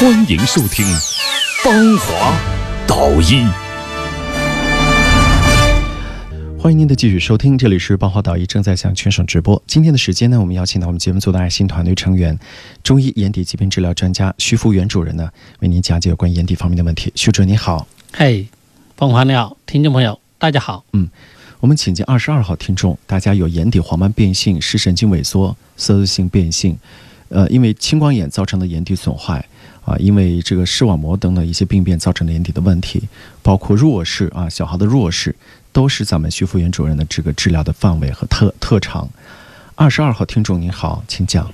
欢迎收听《芳华导医》。欢迎您的继续收听，这里是芳华导医正在向全省直播。今天的时间呢，我们邀请到我们节目组的爱心团队成员、中医眼底疾病治疗专家徐福元主任呢，为您讲解有关眼底方面的问题。徐主任你好，嘿，芳华你好，听众朋友大家好。嗯我们请进二十二号听众，大家有眼底黄斑变性、视神经萎缩、色素性变性，呃，因为青光眼造成的眼底损坏。啊，因为这个视网膜等等一些病变造成的眼底的问题，包括弱视啊，小孩的弱视，都是咱们徐福元主任的这个治疗的范围和特特长。二十二号听众您好，请讲。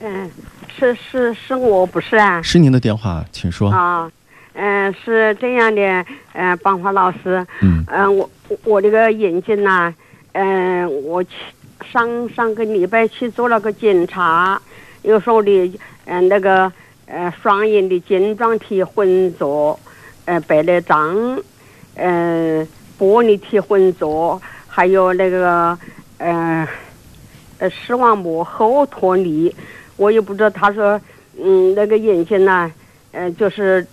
嗯，是是是我不是啊。是您的电话，请说。啊，嗯，是这样的，嗯，邦华老师，嗯嗯，我我这个眼睛呐、嗯，我去上上个礼拜去做了个检查，又说的，嗯，那个呃双眼的晶状体混浊，呃白内障，呃玻璃体混浊，还有那个呃呃视网膜后脱离，我也不知道他说，嗯，那个眼睛呢、呃，就是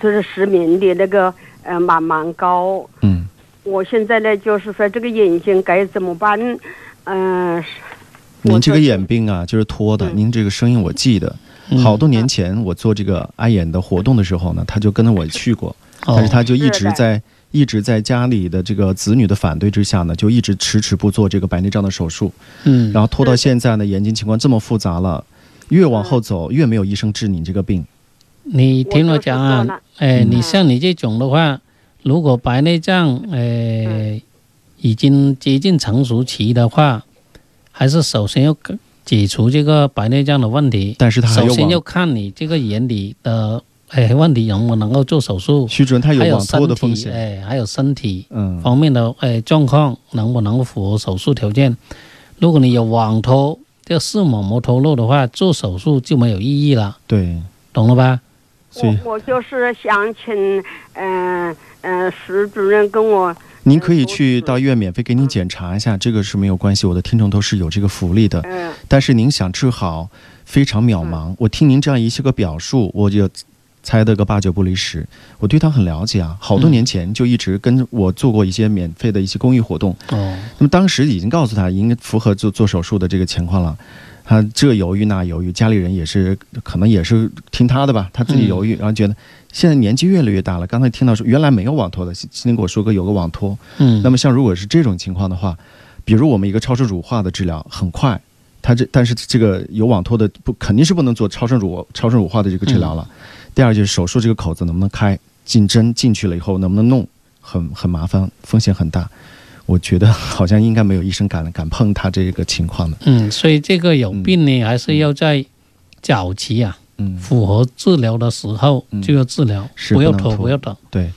就是失明的那个呃蛮蛮高。嗯，我现在呢，就是说这个眼睛该怎么办？嗯、您这个眼病啊，就是拖的。嗯。您这个声音我记得，嗯。好多年前我做这个爱眼的活动的时候呢，他就跟着我去过，但是哦，他就一直在一直在家里的这个子女的反对之下呢，就一直迟迟不做这个白内障的手术。嗯，然后拖到现在呢，眼睛情况这么复杂了，越往后走越没有医生治你这个病。你听我讲啊哎，嗯。你像你这种的话，如果白内障，哎，已经接近成熟期的话，还是首先要解除这个白内障的问题。但是他还有首先要，看你这个眼底的哎问题能不能够做手术，徐主任他有还有网脱身体的风险。哎，还有身体嗯，方面的哎状况能不能够符合手术条件。如果你有网脱，这个视网膜脱落的话，做手术就没有意义了，对，懂了吧？我我就是想请嗯嗯徐主任跟我您可以去到医院免费给您检查一下，这个是没有关系。我的听众都是有这个福利的。嗯但是您想治好，非常渺茫。我听您这样一些个表述，我就猜得个八九不离十。我对他很了解啊，好多嗯年前就一直跟我做过一些免费的一些公益活动。哦，那么当时已经告诉他应该符合做做手术的这个情况了，他这犹豫那犹豫，家里人也是可能也是听他的吧，他自己犹豫，然后觉得现在年纪越来越大了。刚才听到说原来没有网托的，今天给我说个有个网托。嗯，那么像如果是这种情况的话，比如我们一个超声乳化的治疗很快，他这但是这个有网托的不肯定是不能做超声乳超声乳化的这个治疗了。第二就是手术这个口子能不能开，进针进去了以后能不能弄，很很麻烦，风险很大。我觉得好像应该没有医生敢敢碰他这个情况的。嗯，所以这个有病呢，还是要在早期啊，嗯，符合治疗的时候嗯就要治疗，不要拖不要等。对。